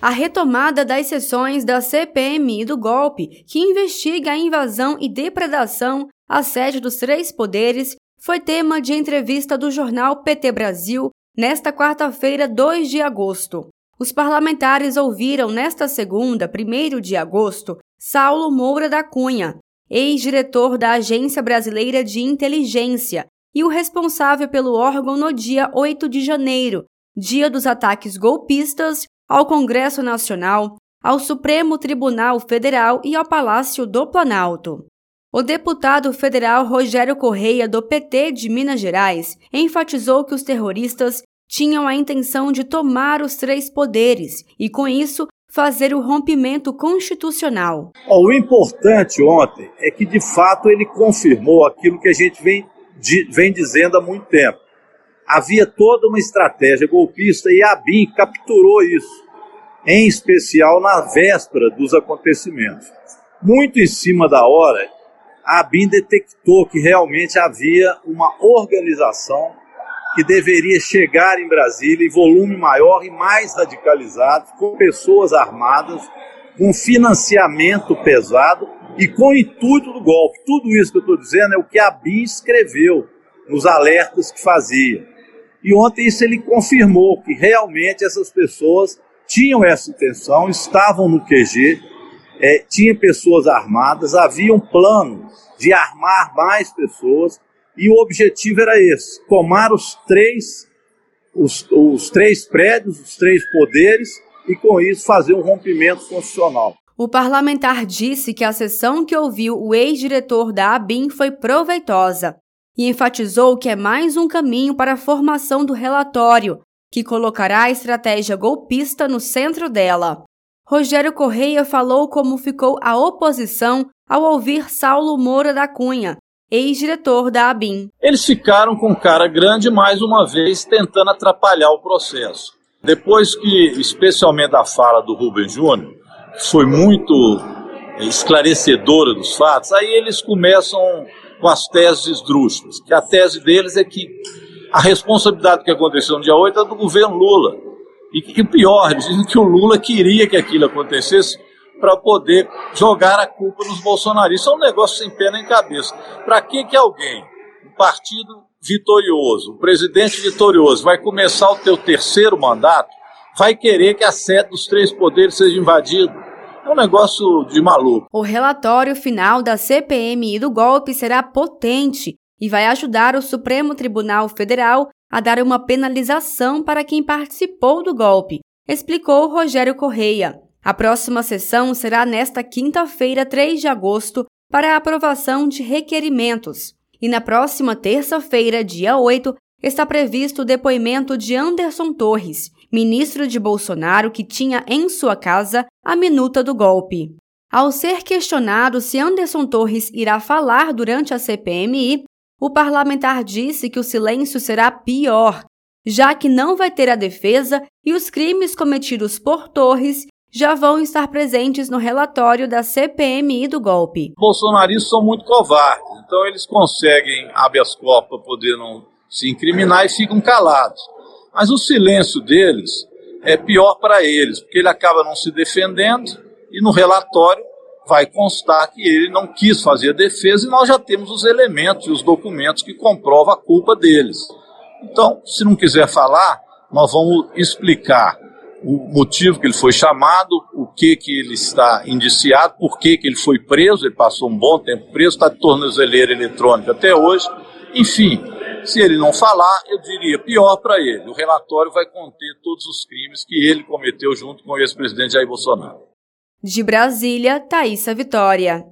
A retomada das sessões da CPMI do golpe, que investiga a invasão e depredação à sede dos três poderes, foi tema de entrevista do jornal PT Brasil nesta quarta-feira, 2 de agosto. Os parlamentares ouviram nesta segunda, 1 de agosto, Saulo Moura da Cunha, ex-diretor da Agência Brasileira de Inteligência e o responsável pelo órgão no dia 8 de janeiro, dia dos ataques golpistas, ao Congresso Nacional, ao Supremo Tribunal Federal e ao Palácio do Planalto. O deputado federal Rogério Correia, do PT de Minas Gerais, enfatizou que os terroristas tinham a intenção de tomar os três poderes e, com isso, fazer o rompimento constitucional. O importante ontem é que, de fato, ele confirmou aquilo que a gente vem, vem dizendo há muito tempo. Havia toda uma estratégia golpista e a BIM capturou isso, em especial na véspera dos acontecimentos. Muito em cima da hora, a ABIN detectou que realmente havia uma organização que deveria chegar em Brasília em volume maior e mais radicalizado, com pessoas armadas, com financiamento pesado e com o intuito do golpe. Tudo isso que eu estou dizendo é o que a BIM escreveu nos alertas que fazia. E ontem isso ele confirmou que realmente essas pessoas tinham essa intenção, estavam no QG, é, tinha pessoas armadas, havia um plano de armar mais pessoas e o objetivo era esse: tomar os três, os, os três prédios, os três poderes e com isso fazer um rompimento constitucional. O parlamentar disse que a sessão que ouviu o ex-diretor da ABIN foi proveitosa e enfatizou que é mais um caminho para a formação do relatório, que colocará a estratégia golpista no centro dela. Rogério Correia falou como ficou a oposição ao ouvir Saulo Moura da Cunha, ex-diretor da ABIN. Eles ficaram com cara grande mais uma vez tentando atrapalhar o processo. Depois que, especialmente a fala do Rubem Júnior, foi muito esclarecedora dos fatos, aí eles começam com as teses esdrúxulas, que a tese deles é que a responsabilidade do que aconteceu no dia 8 é do governo Lula. E que pior, eles dizem que o Lula queria que aquilo acontecesse para poder jogar a culpa nos bolsonaristas. É um negócio sem pé nem cabeça. Para que, que alguém, um partido vitorioso, um presidente vitorioso, vai começar o teu terceiro mandato, vai querer que a sede dos três poderes seja invadida? É um negócio de maluco. O relatório final da CPMI do golpe será potente e vai ajudar o Supremo Tribunal Federal a dar uma penalização para quem participou do golpe, explicou Rogério Correia. A próxima sessão será nesta quinta-feira, 3 de agosto, para a aprovação de requerimentos. E na próxima terça-feira, dia 8, está previsto o depoimento de Anderson Torres, ministro de Bolsonaro que tinha em sua casa a minuta do golpe. Ao ser questionado se Anderson Torres irá falar durante a CPMI, o parlamentar disse que o silêncio será pior, já que não vai ter a defesa e os crimes cometidos por Torres já vão estar presentes no relatório da CPMI do golpe. Bolsonaristas são muito covardes, então eles conseguem habeas corpus para poder não se incriminar e ficam calados. Mas o silêncio deles é pior para eles, porque ele acaba não se defendendo e no relatório vai constar que ele não quis fazer a defesa e nós já temos os elementos e os documentos que comprovam a culpa deles. Então, se não quiser falar, nós vamos explicar o motivo que ele foi chamado, o que que ele está indiciado, por que que ele foi preso, ele passou um bom tempo preso, está de tornozeleira eletrônica até hoje. Enfim, se ele não falar, eu diria pior para ele. O relatório vai conter todos os crimes que ele cometeu junto com o ex-presidente Jair Bolsonaro. De Brasília, Thaisa Vitória.